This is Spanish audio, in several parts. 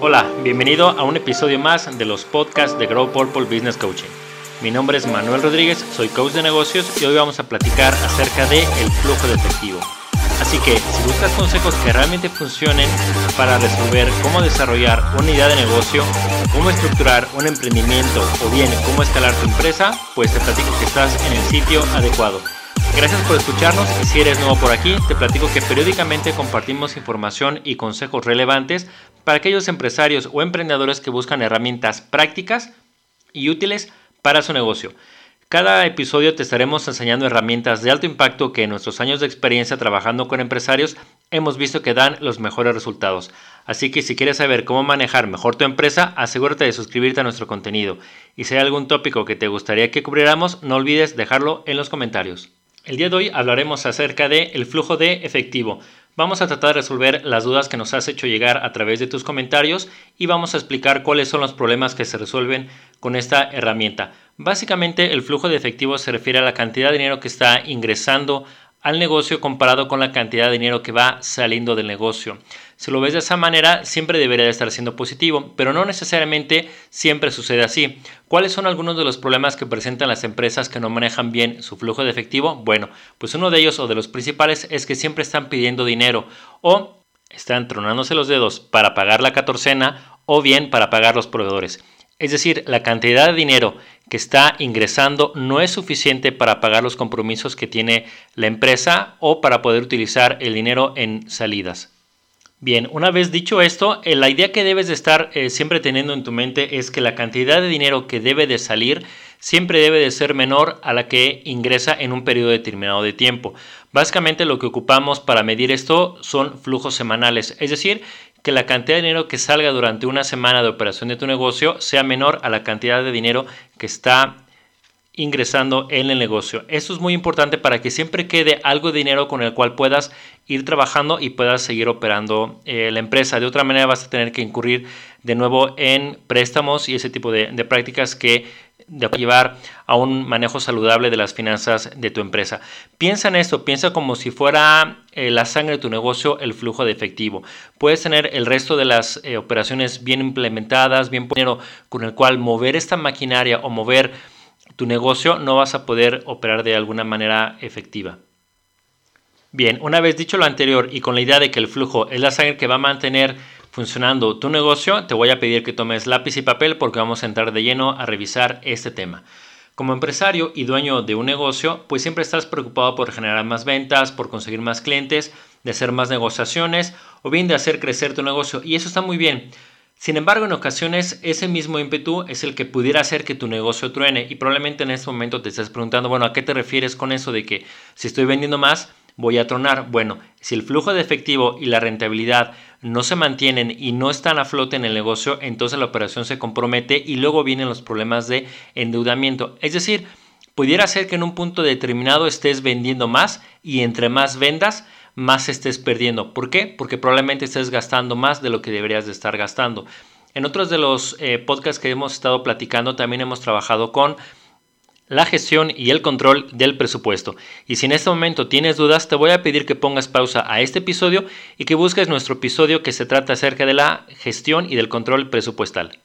Hola, bienvenido a un episodio más de los podcasts de Grow Purple Business Coaching. Mi nombre es Manuel Rodríguez, soy coach de negocios y hoy vamos a platicar acerca de el flujo de efectivo. Así que si buscas consejos que realmente funcionen para resolver cómo desarrollar una idea de negocio, cómo estructurar un emprendimiento o bien cómo escalar tu empresa, pues te platico que estás en el sitio adecuado. Gracias por escucharnos y si eres nuevo por aquí, te platico que periódicamente compartimos información y consejos relevantes para aquellos empresarios o emprendedores que buscan herramientas prácticas y útiles para su negocio. Cada episodio te estaremos enseñando herramientas de alto impacto que en nuestros años de experiencia trabajando con empresarios hemos visto que dan los mejores resultados. Así que si quieres saber cómo manejar mejor tu empresa, asegúrate de suscribirte a nuestro contenido. Y si hay algún tópico que te gustaría que cubriéramos, no olvides dejarlo en los comentarios. El día de hoy hablaremos acerca de el flujo de efectivo. Vamos a tratar de resolver las dudas que nos has hecho llegar a través de tus comentarios y vamos a explicar cuáles son los problemas que se resuelven con esta herramienta. Básicamente el flujo de efectivo se refiere a la cantidad de dinero que está ingresando al negocio comparado con la cantidad de dinero que va saliendo del negocio. Si lo ves de esa manera, siempre debería de estar siendo positivo, pero no necesariamente siempre sucede así. ¿Cuáles son algunos de los problemas que presentan las empresas que no manejan bien su flujo de efectivo? Bueno, pues uno de ellos o de los principales es que siempre están pidiendo dinero o están tronándose los dedos para pagar la catorcena o bien para pagar los proveedores. Es decir, la cantidad de dinero que está ingresando no es suficiente para pagar los compromisos que tiene la empresa o para poder utilizar el dinero en salidas. Bien, una vez dicho esto, eh, la idea que debes de estar eh, siempre teniendo en tu mente es que la cantidad de dinero que debe de salir siempre debe de ser menor a la que ingresa en un periodo determinado de tiempo. Básicamente lo que ocupamos para medir esto son flujos semanales, es decir, que la cantidad de dinero que salga durante una semana de operación de tu negocio sea menor a la cantidad de dinero que está ingresando en el negocio. Esto es muy importante para que siempre quede algo de dinero con el cual puedas ir trabajando y puedas seguir operando eh, la empresa. De otra manera vas a tener que incurrir de nuevo en préstamos y ese tipo de, prácticas que de llevar a un manejo saludable de las finanzas de tu empresa. Piensa en esto, piensa como si fuera eh, la sangre de tu negocio, el flujo de efectivo. Puedes tener el resto de las eh, operaciones bien implementadas, bien dinero con el cual mover esta maquinaria o mover tu negocio no vas a poder operar de alguna manera efectiva. Bien, una vez dicho lo anterior y con la idea de que el flujo es la sangre que va a mantener funcionando tu negocio, te voy a pedir que tomes lápiz y papel porque vamos a entrar de lleno a revisar este tema. Como empresario y dueño de un negocio, pues siempre estás preocupado por generar más ventas, por conseguir más clientes, de hacer más negociaciones o bien de hacer crecer tu negocio. Y eso está muy bien. Sin embargo, en ocasiones ese mismo ímpetu es el que pudiera hacer que tu negocio truene y probablemente en este momento te estás preguntando, bueno, ¿a qué te refieres con eso de que si estoy vendiendo más voy a tronar? Bueno, si el flujo de efectivo y la rentabilidad no se mantienen y no están a flote en el negocio, entonces la operación se compromete y luego vienen los problemas de endeudamiento. Es decir, pudiera ser que en un punto determinado estés vendiendo más y entre más vendas, más estés perdiendo. ¿Por qué? Porque probablemente estés gastando más de lo que deberías de estar gastando. En otros de los eh, podcasts que hemos estado platicando también hemos trabajado con la gestión y el control del presupuesto. Y si en este momento tienes dudas, te voy a pedir que pongas pausa a este episodio y que busques nuestro episodio que se trata acerca de la gestión y del control presupuestal.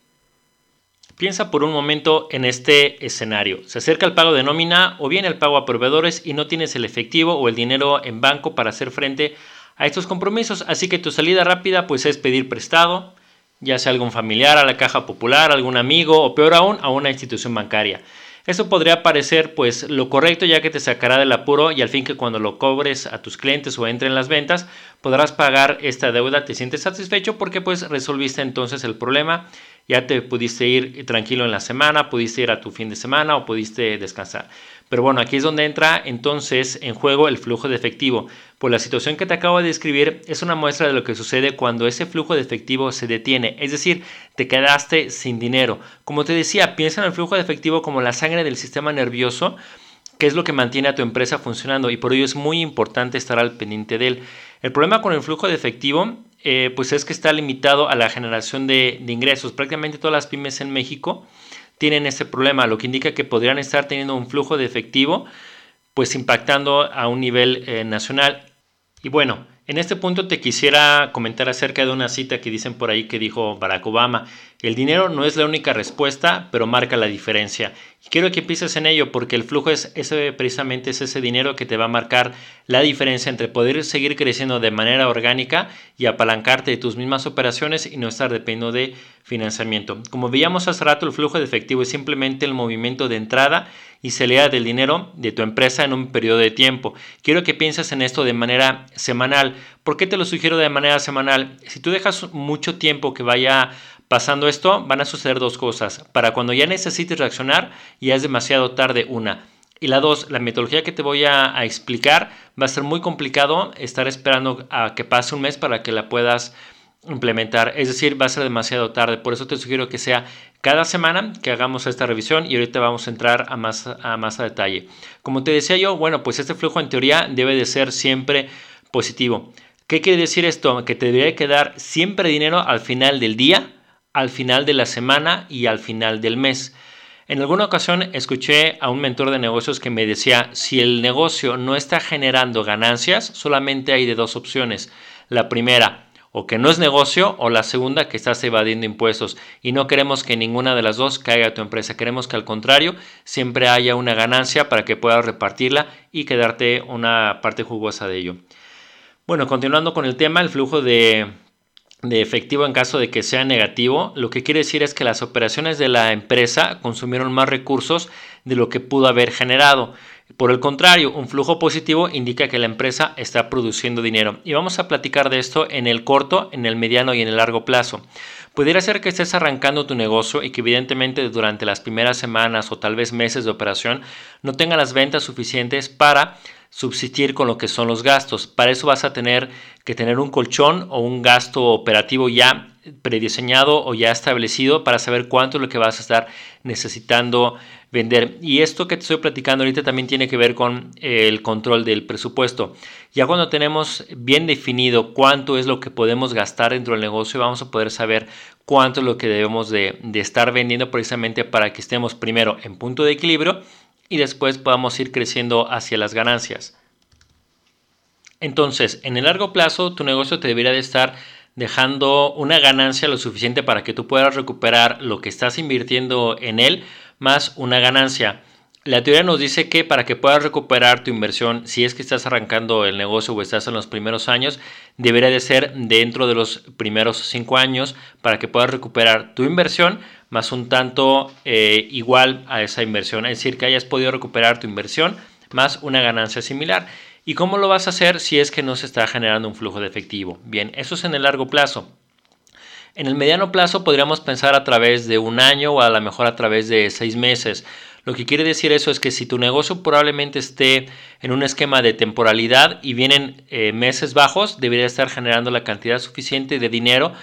Piensa por un momento en este escenario. Se acerca el pago de nómina o bien el pago a proveedores y no tienes el efectivo o el dinero en banco para hacer frente a estos compromisos, así que tu salida rápida pues es pedir prestado, ya sea algún familiar, a la caja popular, algún amigo o peor aún a una institución bancaria. Esto podría parecer pues lo correcto ya que te sacará del apuro y al fin que cuando lo cobres a tus clientes o entren las ventas podrás pagar esta deuda, te sientes satisfecho porque pues resolviste entonces el problema ya te pudiste ir tranquilo en la semana, pudiste ir a tu fin de semana o pudiste descansar. Pero bueno, aquí es donde entra entonces en juego el flujo de efectivo. Pues la situación que te acabo de describir es una muestra de lo que sucede cuando ese flujo de efectivo se detiene, es decir, te quedaste sin dinero. Como te decía, piensa en el flujo de efectivo como la sangre del sistema nervioso que es lo que mantiene a tu empresa funcionando y por ello es muy importante estar al pendiente de él. El problema con el flujo de efectivo eh, pues es que está limitado a la generación de, ingresos. Prácticamente todas las pymes en México tienen ese problema, lo que indica que podrían estar teniendo un flujo de efectivo, pues impactando a un nivel eh, nacional. Y bueno, En este punto te quisiera comentar acerca de una cita que dicen por ahí que dijo Barack Obama. El dinero no es la única respuesta, pero marca la diferencia. quiero que empieces en ello porque el flujo es ese, precisamente es ese dinero que te va a marcar la diferencia entre poder seguir creciendo de manera orgánica y apalancarte de tus mismas operaciones y no estar dependiendo de financiamiento. Como veíamos hace rato, el flujo de efectivo es simplemente el movimiento de entrada y salida del dinero de tu empresa en un periodo de tiempo. Quiero que pienses en esto de manera semanal. ¿Por qué te lo sugiero de manera semanal? Si tú dejas mucho tiempo que vaya pasando esto, van a suceder dos cosas. Para cuando ya necesites reaccionar, ya es demasiado tarde una. Y la dos, la metodología que te voy a, explicar va a ser muy complicado estar esperando a que pase un mes para que la puedas implementar. Es decir, va a ser demasiado tarde. Por eso te sugiero que sea cada semana que hagamos esta revisión y ahorita vamos a entrar a más a, más a detalle. Como te decía yo, bueno, pues este flujo en teoría debe de ser siempre positivo. ¿Qué quiere decir esto? Que te debería quedar siempre dinero al final del día, al final de la semana y al final del mes. En alguna ocasión escuché a un mentor de negocios que me decía, si el negocio no está generando ganancias, solamente hay de dos opciones. La primera, o que no es negocio o la segunda que estás evadiendo impuestos y no queremos que ninguna de las dos caiga a tu empresa, queremos que al contrario siempre haya una ganancia para que puedas repartirla y quedarte una parte jugosa de ello. Bueno, continuando con el tema, el flujo de, de efectivo en caso de que sea negativo, lo que quiere decir es que las operaciones de la empresa consumieron más recursos de lo que pudo haber generado. Por el contrario, un flujo positivo indica que la empresa está produciendo dinero. Y vamos a platicar de esto en el corto, en el mediano y en el largo plazo. Pudiera ser que estés arrancando tu negocio y que evidentemente durante las primeras semanas o tal vez meses de operación no tenga las ventas suficientes para subsistir con lo que son los gastos. Para eso vas a tener que tener un colchón o un gasto operativo ya prediseñado o ya establecido para saber cuánto es lo que vas a estar necesitando vender. Y esto que te estoy platicando ahorita también tiene que ver con eh, el control del presupuesto. Ya cuando tenemos bien definido cuánto es lo que podemos gastar dentro del negocio, vamos a poder saber cuánto es lo que debemos de, de estar vendiendo precisamente para que estemos primero en punto de equilibrio y después podamos ir creciendo hacia las ganancias. Entonces, en el largo plazo, tu negocio te debería de estar dejando una ganancia lo suficiente para que tú puedas recuperar lo que estás invirtiendo en él más una ganancia. La teoría nos dice que para que puedas recuperar tu inversión, si es que estás arrancando el negocio o estás en los primeros años, debería de ser dentro de los primeros cinco años para que puedas recuperar tu inversión más un tanto eh, igual a esa inversión. Es decir, que hayas podido recuperar tu inversión más una ganancia similar. ¿Y cómo lo vas a hacer si es que no se está generando un flujo de efectivo? Bien, eso es en el largo plazo. En el mediano plazo podríamos pensar a través de un año o a lo mejor a través de seis meses. Lo que quiere decir eso es que si tu negocio probablemente esté en un esquema de temporalidad y vienen eh, meses bajos, debería estar generando la cantidad suficiente de dinero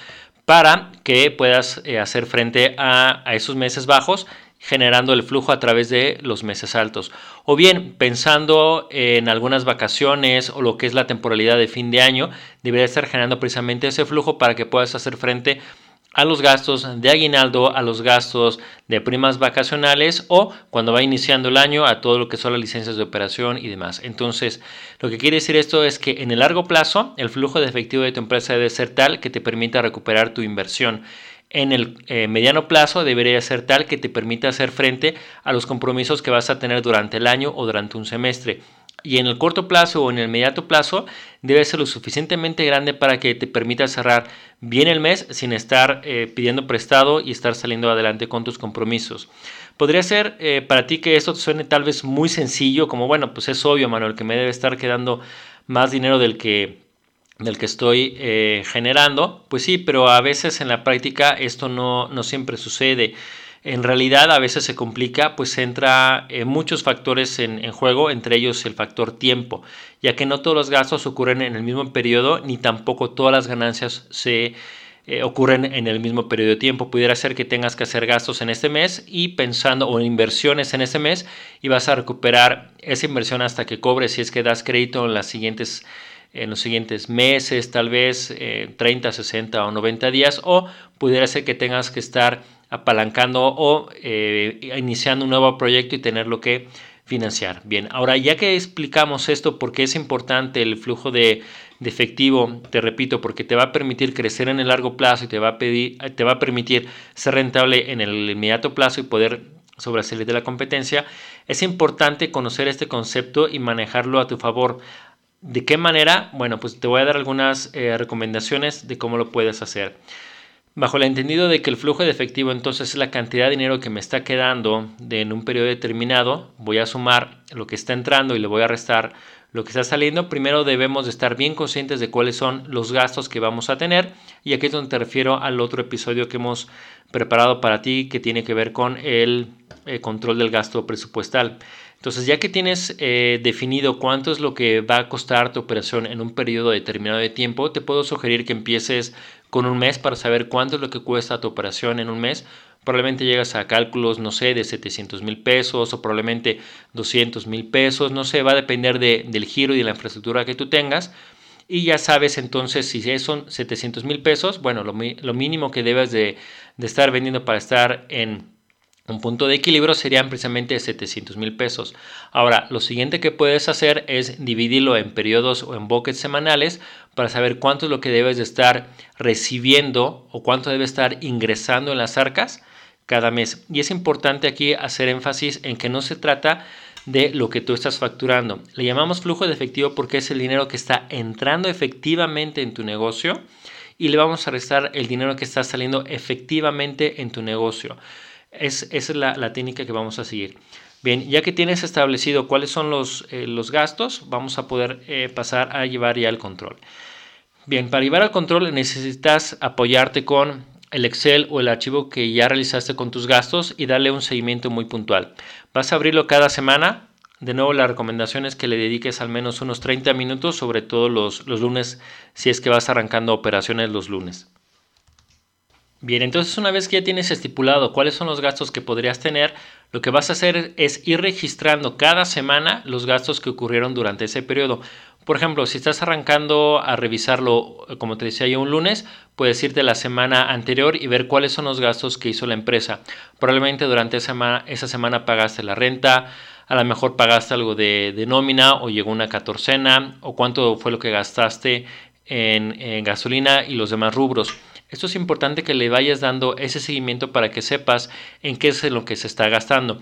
para que puedas eh, hacer frente a, esos meses bajos generando el flujo a través de los meses altos. O bien, pensando en algunas vacaciones o lo que es la temporalidad de fin de año, debería estar generando precisamente ese flujo para que puedas hacer frente a los gastos de aguinaldo, a los gastos de primas vacacionales o cuando va iniciando el año a todo lo que son las licencias de operación y demás. Entonces, lo que quiere decir esto es que en el largo plazo el flujo de efectivo de tu empresa debe ser tal que te permita recuperar tu inversión. En el eh, mediano plazo debería ser tal que te permita hacer frente a los compromisos que vas a tener durante el año o durante un semestre y en el corto plazo o en el inmediato plazo debe ser lo suficientemente grande para que te permita cerrar bien el mes sin estar eh, pidiendo prestado y estar saliendo adelante con tus compromisos. Podría ser eh, para ti que esto suene tal vez muy sencillo, como bueno, pues es obvio, Manuel, que me debe estar quedando más dinero del que del que estoy eh, generando, pues sí, pero a veces en la práctica esto no, no siempre sucede en realidad a veces se complica, pues entra eh, muchos factores en, juego, entre ellos el factor tiempo, ya que no todos los gastos ocurren en el mismo periodo, ni tampoco todas las ganancias se eh, ocurren en el mismo periodo de tiempo. Pudiera ser que tengas que hacer gastos en este mes y pensando o inversiones en este mes y vas a recuperar esa inversión hasta que cobres si es que das crédito en en los siguientes meses, tal vez 30, eh, 60 o 90 días, o pudiera ser que tengas que estar apalancando o eh, iniciando un nuevo proyecto y tenerlo que financiar. Bien, ahora ya que explicamos esto, por qué es importante el flujo de efectivo, te repito, porque te va a permitir crecer en el largo plazo y te va a, te va a permitir ser rentable en el inmediato plazo y poder sobresalir de la competencia, es importante conocer este concepto y manejarlo a tu favor. ¿De qué manera? Bueno, pues te voy a dar algunas eh, recomendaciones de cómo lo puedes hacer. Bajo el entendido de que el flujo de efectivo entonces es la cantidad de dinero que me está quedando en un periodo determinado, voy a sumar lo que está entrando y le voy a restar lo que está saliendo. Primero debemos de estar bien conscientes de cuáles son los gastos que vamos a tener y aquí es donde te refiero al otro episodio que hemos preparado para ti que tiene que ver con el eh, control del gasto presupuestal. Entonces, ya que tienes eh, definido cuánto es lo que va a costar tu operación en un periodo determinado de tiempo, te puedo sugerir que empieces con un mes para saber cuánto es lo que cuesta tu operación en un mes. Probablemente llegas a cálculos, no sé, de 700 mil pesos o probablemente 200 mil pesos, no sé, va a depender del giro y de la infraestructura que tú tengas. Y ya sabes entonces si son 700 mil pesos, bueno, lo, mínimo que debes de estar vendiendo para estar en un punto de equilibrio serían precisamente 700 mil pesos. Ahora, lo siguiente que puedes hacer es dividirlo en periodos o en buckets semanales para saber cuánto es lo que debes de estar recibiendo o cuánto debe estar ingresando en las arcas cada mes. Y es importante aquí hacer énfasis en que no se trata de lo que tú estás facturando. Le llamamos flujo de efectivo porque es el dinero que está entrando efectivamente en tu negocio y le vamos a restar el dinero que está saliendo efectivamente en tu negocio. Es, esa es la, técnica que vamos a seguir. Bien, ya que tienes establecido cuáles son los, eh, los gastos, vamos a poder eh, pasar a llevar ya el control. Bien, para llevar al control necesitas apoyarte con el Excel o el archivo que ya realizaste con tus gastos y darle un seguimiento muy puntual. Vas a abrirlo cada semana. De nuevo, la recomendación es que le dediques al menos unos 30 minutos, sobre todo los, los lunes, si es que vas arrancando operaciones los lunes. Bien, entonces una vez que ya tienes estipulado cuáles son los gastos que podrías tener, lo que vas a hacer es ir registrando cada semana los gastos que ocurrieron durante ese periodo. Por ejemplo, si estás arrancando a revisarlo, como te decía yo, un lunes, puedes irte la semana anterior y ver cuáles son los gastos que hizo la empresa. Probablemente durante esa semana, esa semana pagaste la renta, a lo mejor pagaste algo de, de, nómina o llegó una catorcena o cuánto fue lo que gastaste en gasolina y los demás rubros. Esto es importante que le vayas dando ese seguimiento para que sepas en qué es lo que se está gastando.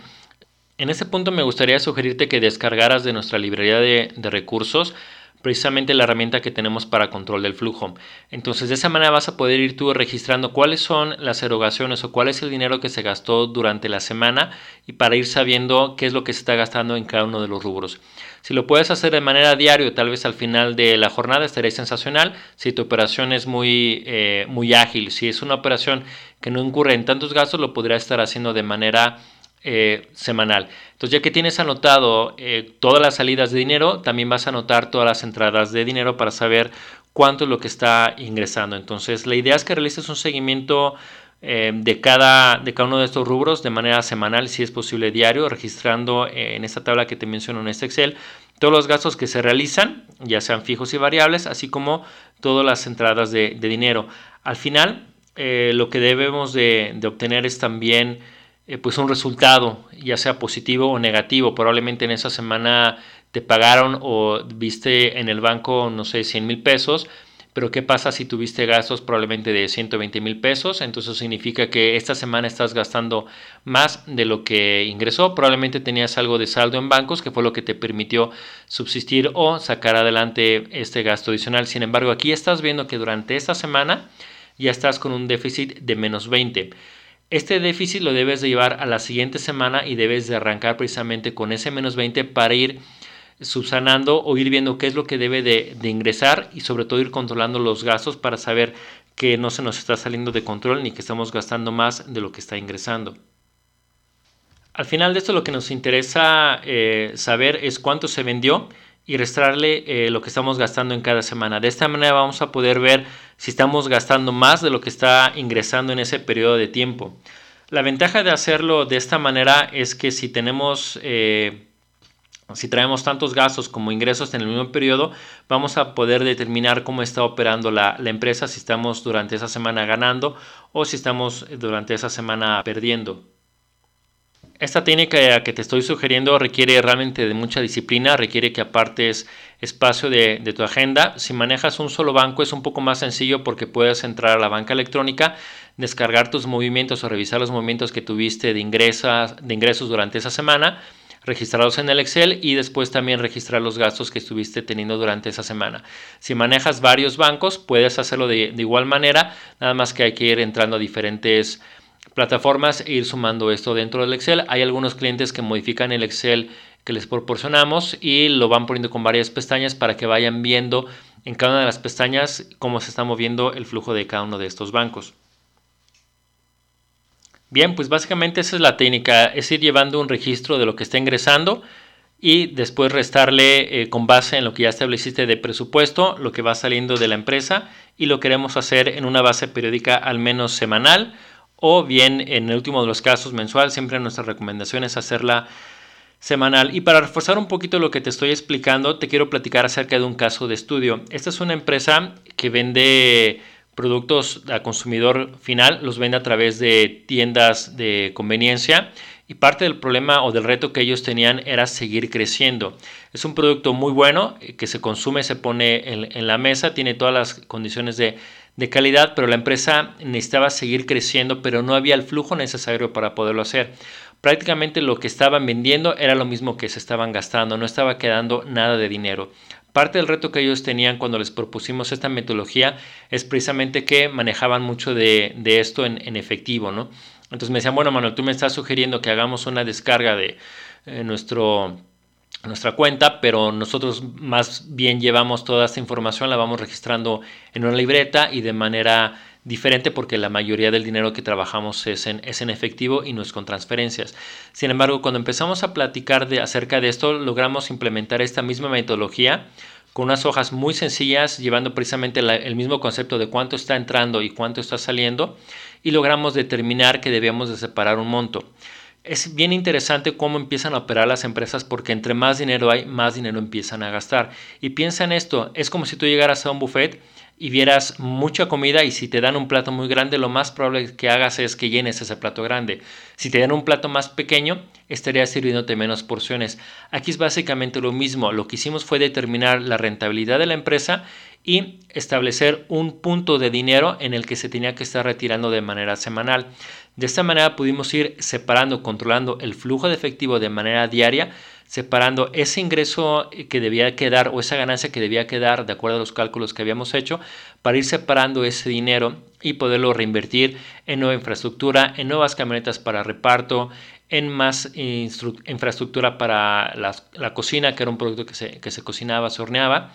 En este punto me gustaría sugerirte que descargaras de nuestra librería de, de recursos precisamente la herramienta que tenemos para control del flujo. Entonces de esa manera vas a poder ir tú registrando cuáles son las erogaciones o cuál es el dinero que se gastó durante la semana y para ir sabiendo qué es lo que se está gastando en cada uno de los rubros. Si lo puedes hacer de manera diaria, tal vez al final de la jornada estaría sensacional. Si tu operación es muy, eh, muy ágil, si es una operación que no incurre en tantos gastos, lo podrías estar haciendo de manera eh, semanal. Entonces, ya que tienes anotado eh, todas las salidas de dinero, también vas a anotar todas las entradas de dinero para saber cuánto es lo que está ingresando. Entonces, la idea es que realices un seguimiento eh, de, cada, de cada uno de estos rubros de manera semanal, si es posible diario, registrando en esta tabla que te menciono en este Excel todos los gastos que se realizan, ya sean fijos y variables, así como todas las entradas de, dinero. Al final, lo que debemos de, de obtener es también eh, pues un resultado, ya sea positivo o negativo. Probablemente en esa semana te pagaron o viste en el banco, no sé, 100 mil pesos, pero ¿qué pasa si tuviste gastos probablemente de 120 mil pesos? Entonces significa que esta semana estás gastando más de lo que ingresó. Probablemente tenías algo de saldo en bancos que fue lo que te permitió subsistir o sacar adelante este gasto adicional. Sin embargo, aquí estás viendo que durante esta semana ya estás con un déficit de menos 20. Este déficit lo debes de llevar a la siguiente semana y debes de arrancar precisamente con ese menos 20 para ir subsanando o ir viendo qué es lo que debe de, ingresar y sobre todo ir controlando los gastos para saber que no se nos está saliendo de control ni que estamos gastando más de lo que está ingresando. Al final de esto lo que nos interesa eh, saber es cuánto se vendió y restarle eh, lo que estamos gastando en cada semana. De esta manera vamos a poder ver si estamos gastando más de lo que está ingresando en ese periodo de tiempo. La ventaja de hacerlo de esta manera es que si tenemos, eh, si traemos tantos gastos como ingresos en el mismo periodo, vamos a poder determinar cómo está operando la, la empresa, si estamos durante esa semana ganando o si estamos durante esa semana perdiendo. Esta técnica que te estoy sugiriendo requiere realmente de mucha disciplina, requiere que apartes espacio de, tu agenda. Si manejas un solo banco es un poco más sencillo porque puedes entrar a la banca electrónica, descargar tus movimientos o revisar los movimientos que tuviste de, de ingresos durante esa semana, registrarlos en el Excel y después también registrar los gastos que estuviste teniendo durante esa semana. Si manejas varios bancos, puedes hacerlo de, de igual manera, nada más que hay que ir entrando a diferentes plataformas e ir sumando esto dentro del Excel. Hay algunos clientes que modifican el Excel que les proporcionamos y lo van poniendo con varias pestañas para que vayan viendo en cada una de las pestañas cómo se está moviendo el flujo de cada uno de estos bancos. Bien, pues básicamente esa es la técnica, es ir llevando un registro de lo que está ingresando y después restarle eh, con base en lo que ya estableciste de presupuesto, lo que va saliendo de la empresa y lo queremos hacer en una base periódica al menos semanal o bien en el último de los casos mensual. Siempre nuestra recomendación es hacerla semanal. Y para reforzar un poquito lo que te estoy explicando, te quiero platicar acerca de un caso de estudio. Esta es una empresa que vende productos a consumidor final, los vende a través de tiendas de conveniencia y parte del problema o del reto que ellos tenían era seguir creciendo. Es un producto muy bueno eh, que se consume, se pone en la mesa, tiene todas las condiciones de de calidad, pero la empresa necesitaba seguir creciendo, pero no había el flujo necesario para poderlo hacer. Prácticamente lo que estaban vendiendo era lo mismo que se estaban gastando, no estaba quedando nada de dinero. Parte del reto que ellos tenían cuando les propusimos esta metodología es precisamente que manejaban mucho de, esto en, efectivo, ¿no? Entonces me decían, bueno, Manuel, tú me estás sugiriendo que hagamos una descarga de eh, nuestro nuestra cuenta, pero nosotros más bien llevamos toda esta información, la vamos registrando en una libreta y de manera diferente porque la mayoría del dinero que trabajamos es en, es en efectivo y no es con transferencias. Sin embargo, cuando empezamos a platicar de, acerca de esto, logramos implementar esta misma metodología con unas hojas muy sencillas, llevando precisamente el mismo concepto de cuánto está entrando y cuánto está saliendo, y logramos determinar que debíamos de separar un monto es bien interesante cómo empiezan a operar las empresas porque entre más dinero hay, más dinero empiezan a gastar. Y piensa en esto, es como si tú llegaras a un buffet y vieras mucha comida y si te dan un plato muy grande, lo más probable que hagas es que llenes ese plato grande. Si te dan un plato más pequeño, estarías sirviéndote menos porciones. Aquí es básicamente lo mismo. Lo que hicimos fue determinar la rentabilidad de la empresa y establecer un punto de dinero en el que se tenía que estar retirando de manera semanal. De esta manera pudimos ir separando, controlando el flujo de efectivo de manera diaria, separando ese ingreso que debía quedar o esa ganancia que debía quedar de acuerdo a los cálculos que habíamos hecho, para ir separando ese dinero y poderlo reinvertir en nueva infraestructura, en nuevas camionetas para reparto, en más infraestructura para la, cocina, que era un producto que se, que se cocinaba, se horneaba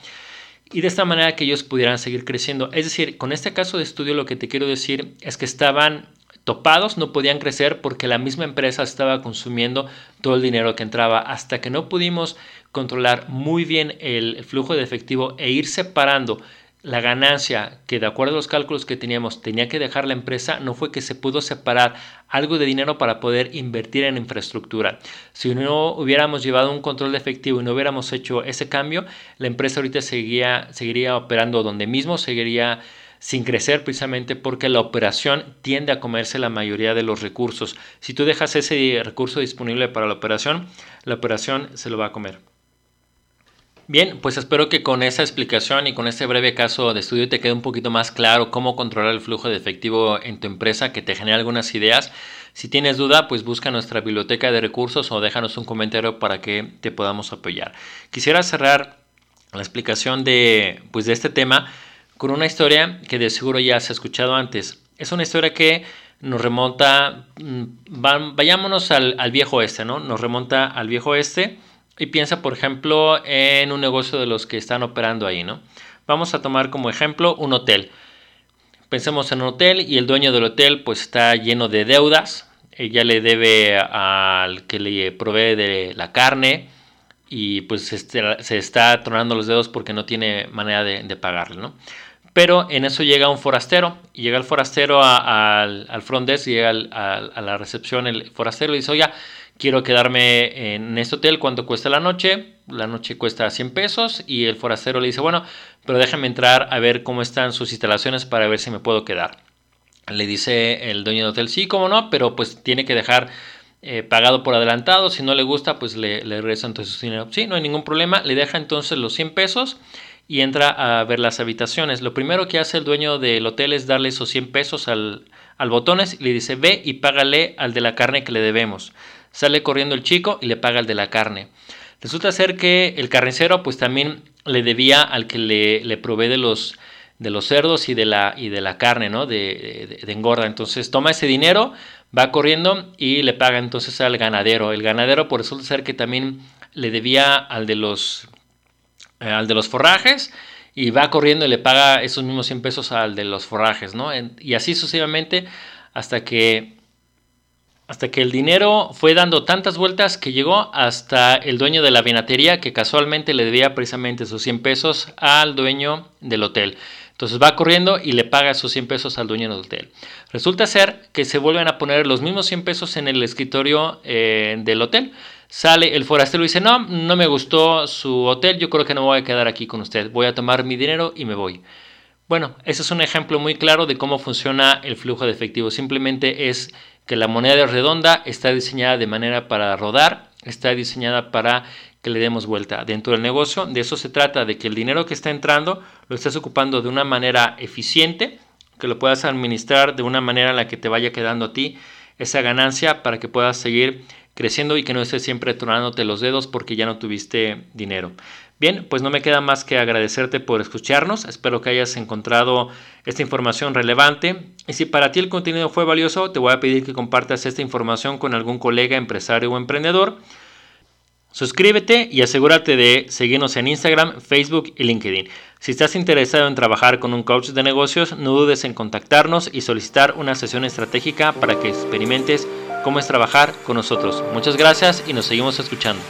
y de esta manera que ellos pudieran seguir creciendo. Es decir, con este caso de estudio lo que te quiero decir es que estaban topados, no podían crecer porque la misma empresa estaba consumiendo todo el dinero que entraba. Hasta que no pudimos controlar muy bien el flujo de efectivo e ir separando la ganancia que de acuerdo a los cálculos que teníamos tenía que dejar la empresa, no fue que se pudo separar algo de dinero para poder invertir en infraestructura. Si no hubiéramos llevado un control de efectivo y no hubiéramos hecho ese cambio, la empresa ahorita seguiría, seguiría operando donde mismo, seguiría sin crecer precisamente porque la operación tiende a comerse la mayoría de los recursos. Si tú dejas ese recurso disponible para la operación, la operación se lo va a comer. Bien, pues espero que con esa explicación y con este breve caso de estudio te quede un poquito más claro cómo controlar el flujo de efectivo en tu empresa, que te genere algunas ideas. Si tienes duda, pues busca nuestra biblioteca de recursos o déjanos un comentario para que te podamos apoyar. Quisiera cerrar la explicación de, pues, de este tema con una historia que de seguro ya has escuchado antes. Es una historia que nos remonta, mm, vayámonos al, al viejo oeste, ¿no? Nos remonta al viejo oeste y piensa, por ejemplo, en un negocio de los que están operando ahí, ¿no? Vamos a tomar como ejemplo un hotel. Pensemos en un hotel y el dueño del hotel pues está lleno de deudas. Ella le debe al que le provee de la carne, y pues se está tronando los dedos porque no tiene manera de, de pagarle, ¿no? Pero en eso llega un forastero, y llega el forastero al, al front desk, llega a la recepción, el forastero le dice, oye, quiero quedarme en este hotel, ¿cuánto cuesta la noche? La noche cuesta 100 pesos y el forastero le dice, bueno, pero déjame entrar a ver cómo están sus instalaciones para ver si me puedo quedar. Le dice el dueño del hotel, sí, cómo no, pero pues tiene que dejar eh, pagado por adelantado. Si no le gusta, pues le, le regresa entonces su dinero. Sí, no hay ningún problema. Le deja entonces los 100 pesos y entra a ver las habitaciones. Lo primero que hace el dueño del hotel es darle esos 100 pesos al, al botones y le dice ve y págale al de la carne que le debemos. Sale corriendo el chico y le paga al de la carne. Resulta ser que el carnicero pues también le debía al que le, le provee de los, de los cerdos y de la, y de la carne, ¿no? De, de, engorda. Entonces toma ese dinero, va corriendo y le paga entonces al ganadero. El ganadero por resulta ser que también le debía al de los al de los forrajes y va corriendo y le paga esos mismos 100 pesos al de los forrajes, ¿no? y así sucesivamente hasta que hasta que el dinero fue dando tantas vueltas que llegó hasta el dueño de la vinatería que casualmente le debía precisamente esos 100 pesos al dueño del hotel. Entonces va corriendo y le paga esos 100 pesos al dueño del hotel. Resulta ser que se vuelven a poner los mismos 100 pesos en el escritorio eh, del hotel. Sale el forastero y dice, no, no me gustó su hotel, yo creo que no voy a quedar aquí con usted, voy a tomar mi dinero y me voy. Bueno, ese es un ejemplo muy claro de cómo funciona el flujo de efectivo. Simplemente es que la moneda es redonda, está diseñada de manera para rodar, está diseñada para que le demos vuelta dentro del negocio. De eso se trata, de que el dinero que está entrando lo estés ocupando de una manera eficiente, que lo puedas administrar de una manera en la que te vaya quedando a ti esa ganancia para que puedas seguir creciendo y que no estés siempre tronándote los dedos porque ya no tuviste dinero. Bien, pues no me queda más que agradecerte por escucharnos. Espero que hayas encontrado esta información relevante. Y si para ti el contenido fue valioso, te voy a pedir que compartas esta información con algún colega, empresario o emprendedor. Suscríbete y asegúrate de seguirnos en Instagram, Facebook y LinkedIn. Si estás interesado en trabajar con un coach de negocios, no dudes en contactarnos y solicitar una sesión estratégica para que experimentes cómo es trabajar con nosotros. Muchas gracias y nos seguimos escuchando.